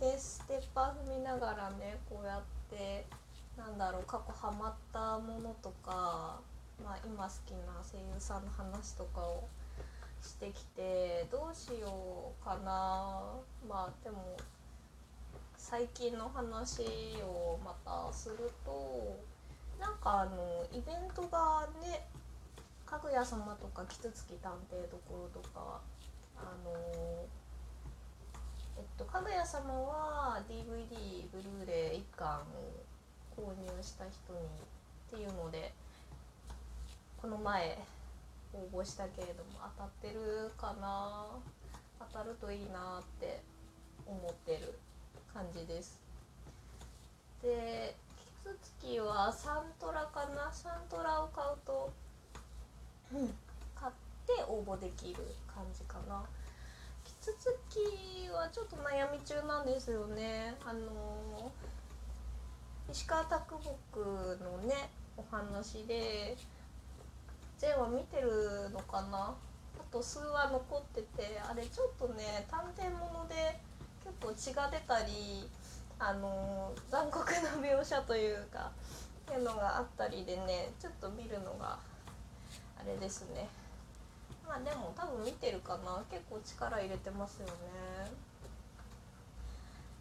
ですステッパー踏みながらねこうやってなんだろう過去ハマったものとか、まあ、今好きな声優さんの話とかをしてきてどうしようかな。まあでも最近の話をまたするとなんかあのイベントがねかぐや様とかキツツキ探偵どころとかあのえっとかぐや様は DVD ブルーレイ1巻を購入した人にっていうのでこの前応募したけれども当たってるかな？当たるといいなって思ってる感じです。でキツツキはサントラかな？サントラを買うと、うん、買って応募できる感じかなキツツキはちょっと悩み中なんですよね。あの石川啄木のねお話で全話見てるのかな？あと数話残っててあれちょっとね探偵もので結構血が出たりあの残酷な描写というかっていうのがあったりでねちょっと見るのがあれですね。まあでも多分見てるかな。結構力入れてますよね。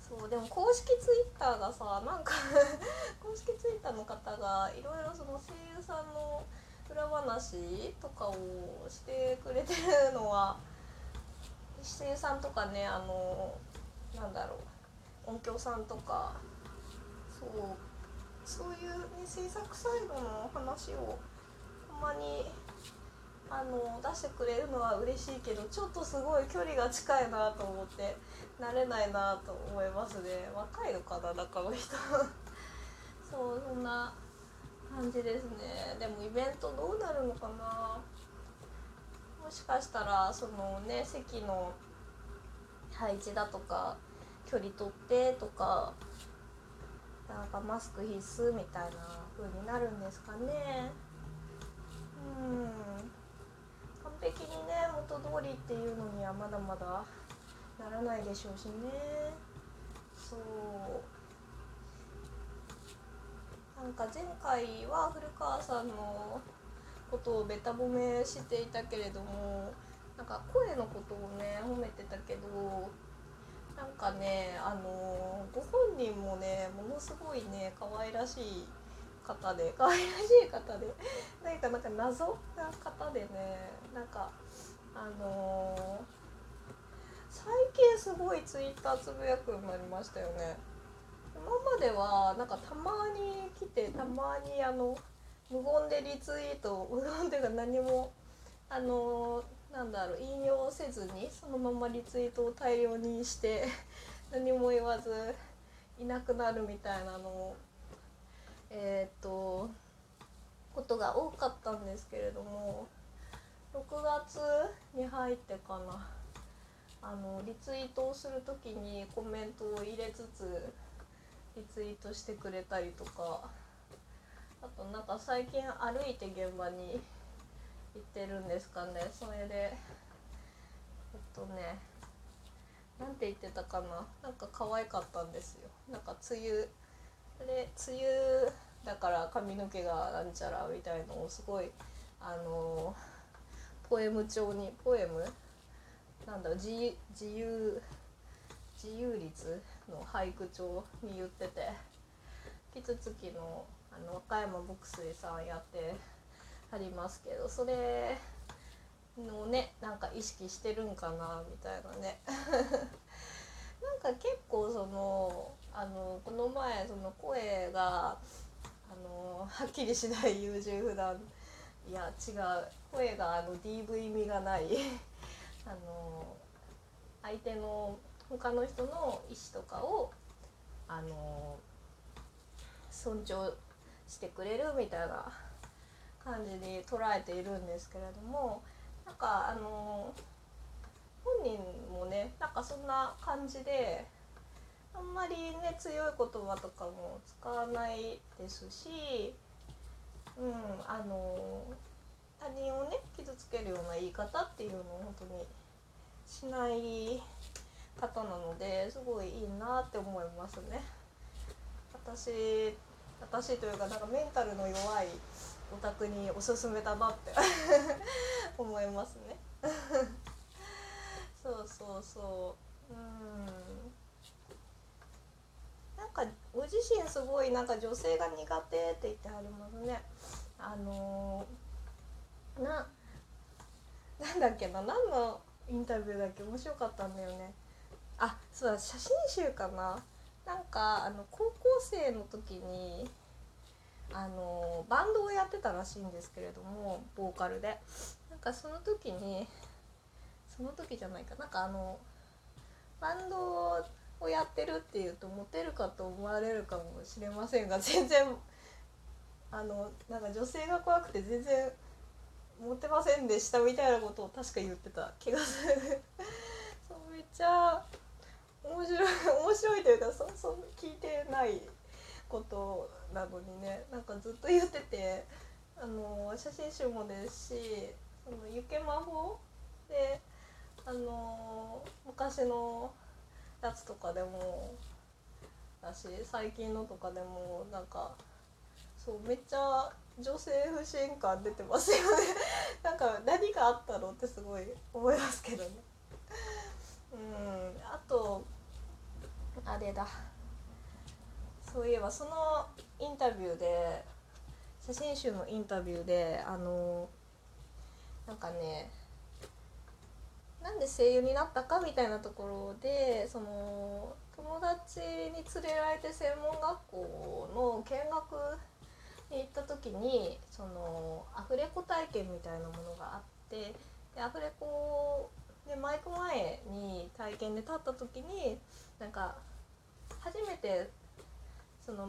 そうでも公式ツイッターがさなんか 公式ツイッターの方がいろいろその声優さんの裏話とかをしてくれてるのは声優さんとかねあのなんだろう。音響さんとか。そう。そういう、ね、制作サイドの話をほんまにあの出してくれるのは嬉しいけどちょっとすごい距離が近いなと思って慣れないなと思いますね。若いのかな中の人。そうそんな感じですね。でもイベントどうなるのかな。もしかしたらそのね席の配置だとか距離取ってとかなんかマスク必須みたいな風になるんですかねうん完璧にね元通りっていうのにはまだまだならないでしょうしね。そう。なんか前回は古川さんのことをべた褒めしていたけれどもなんか声のことをね褒めてたけどなんかねあのご本人もねものすごいね可愛らしい方で可愛らしい方で何かなんか謎な方でねなんかあの最近すごいツイッターつぶやくようになりましたよね。今まではなんかたまに来てたまにあの無言でリツイート無言っていうか何もあのなんだろう引用せずにそのままリツイートを大量にして 何も言わずいなくなるみたいなのをえっ、とことが多かったんですけれども6月に入ってかな。あのリツイートをする時にコメントを入れつつリツイートしてくれたりとか。あとなんか最近歩いて現場に行ってるんですかね。それでえっとねなんて言ってたかな。なんか可愛かったんですよ。なんか梅雨で梅雨だから髪の毛がなんちゃらみたいのをすごいあのポエム調にポエム？なんだろう自由自由率の俳句帳に言ってて。キツツキのあの和歌山牧水さんやってありますけどそれのねなんか意識してるんかなみたいなね。なんか結構そのあのこの前その声があのはっきりしない優柔不断いや違う。声があの DV 味がない。あの相手の他の人の意思とかをあの尊重してくれるみたいな感じで捉えているんですけれどもなんかあの本人もねなんかそんな感じであんまりね強い言葉とかも使わないですし、うん、あの他人をね傷つけるような言い方っていうのを本当にしない方なのですごいいいなって思いますね。私私というかなんかメンタルの弱いオタクにおすすめだなって 思いますね。そうそうそう。うん。かご自身すごいなんか女性が苦手って言ってはりますねあのー、ななんだっけな何のインタビューだっけ面白かったんだよね。あそうだ写真集かな。なんかあの高校生の時にあのバンドをやってたらしいんですけれどもボーカルで。なんかその時にその時じゃないかなんかあのバンドをやってるっていうとモテるかと思われるかもしれませんが全然あのなんか女性が怖くて全然モテませんでしたみたいなことを確か言ってた気がする。そうめっちゃ面白い。面白いというかそそ聞いてないことなのにねなんかずっと言っててあの写真集もですしそのゆけ魔法であの昔のやつとかでもだし最近のとかでもなんかそうめっちゃ女性不信感出てますよね。なんか何があったのってすごい思いますけどね。うんあとあれだ。そういえばそのインタビューで写真集のインタビューであのなんかねなんで声優になったかみたいなところでその友達に連れられて専門学校の見学に行った時にそのアフレコ体験みたいなものがあってでアフレコでマイク前に体験で立った時になんか初めてその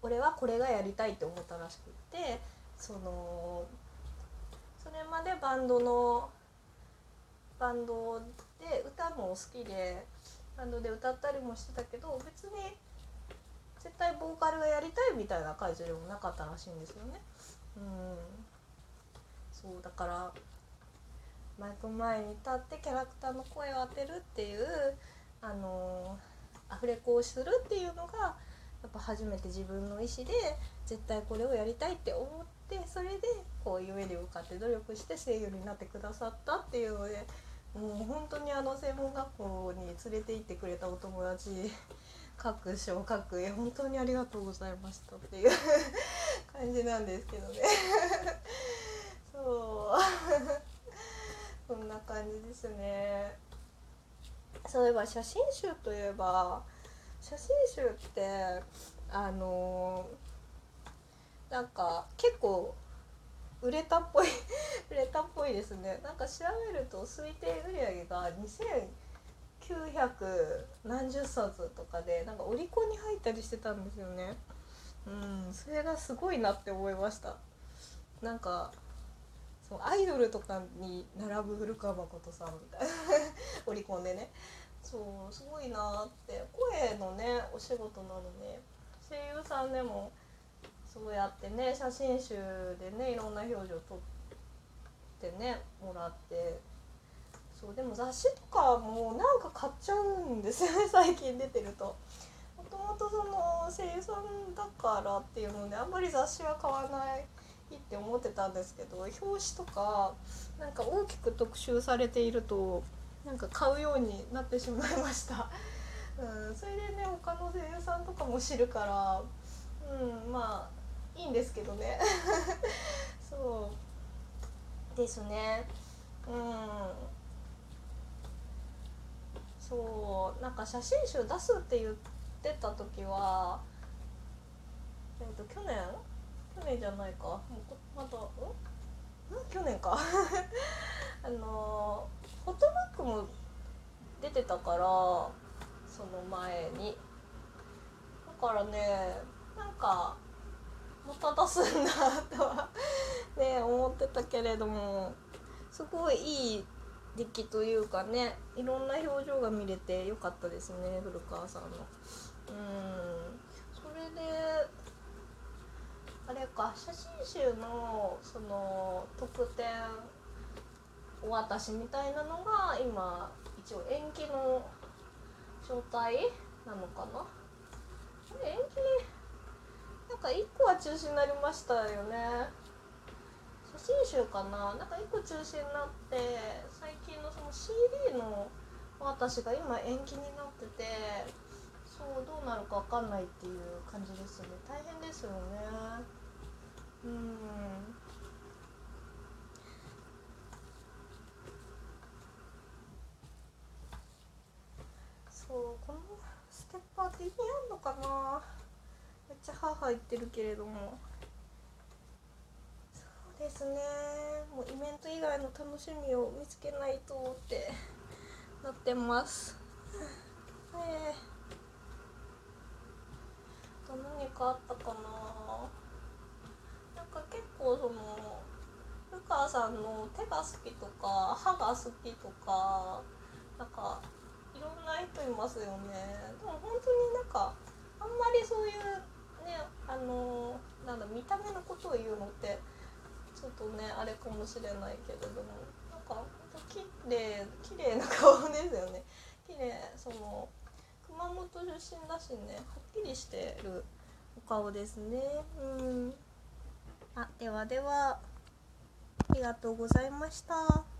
俺はこれがやりたいって思ったらしくってそのそれまでバンドのバンドで歌も好きでバンドで歌ったりもしてたけど別に絶対ボーカルがやりたいみたいな感じでもなかったらしいんですよね。うんそうだからマイク前に立ってキャラクターの声を当てるっていうあのアフレコをするっていうのがやっぱ初めて自分の意思で絶対これをやりたいって思ってそれでこう夢に向かって努力して声優になってくださったっていうのでもう本当にあの専門学校に連れて行ってくれたお友達 各賞各絵本当にありがとうございましたっていう感じなんですけどね。そう。そんな感じですね。そういえば写真集といえば写真集ってあのー、なんか結構売れたっぽい売れたっぽいですね。なんか調べると推定売上が2900何十冊とかでなんかオリコンに入ったりしてたんですよね。うんそれがすごいなって思いました。なんかそうアイドルとかに並ぶ古川誠さんみたいな。オリコンでね。そうすごいなって。声のねお仕事なので声優さんでもそうやってね写真集でねいろんな表情撮ってねもらってそうでも雑誌とかもなんか買っちゃうんですよね 最近出てると。もともとその声優さんだからっていうのであんまり雑誌は買わないって思ってたんですけど表紙とかなんか大きく特集されているとなんか買うようになってしまいました。うん、それでね他の声優さんとかも知るからうんまあいいんですけどね そうですね。うん。そうなんか写真集出すって言ってた時はえっ、と去年？去年じゃないか。もうまたん？去年か。あのフォトバッグも出てたからその前に。だからねなんかまた出すんだとはね思ったけれどもすごいいい出来というかねいろんな表情が見れてよかったですね古川さんの。うん。それであれか写真集のその特典お渡しみたいなのが今一応延期の状態なのかな？延期なんか1個は中止になりましたよね。写真集かな？なんか1個中止になって最近のその CD の私が今延期になっててそうどうなるか分かんないっていう感じですね。大変ですよね。うん。そうこのステッパーって意味あんのかな？めっちゃ歯入ってるけれども。ですね。もうイベント以外の楽しみを見つけないとってなってます。え。えと何かあったかな？なんか結構そのルカさんの手が好きとか歯が好きとかなんかいろんな人いますよね。でも本当になんかあんまりそういうねあのなんだ見た目のことを言うのってちょっとねあれかもしれないけれども。なんかほんきれい綺麗な顔ですよね。綺麗その熊本出身だしねはっきりしてるお顔ですね。うん。あではではありがとうございました。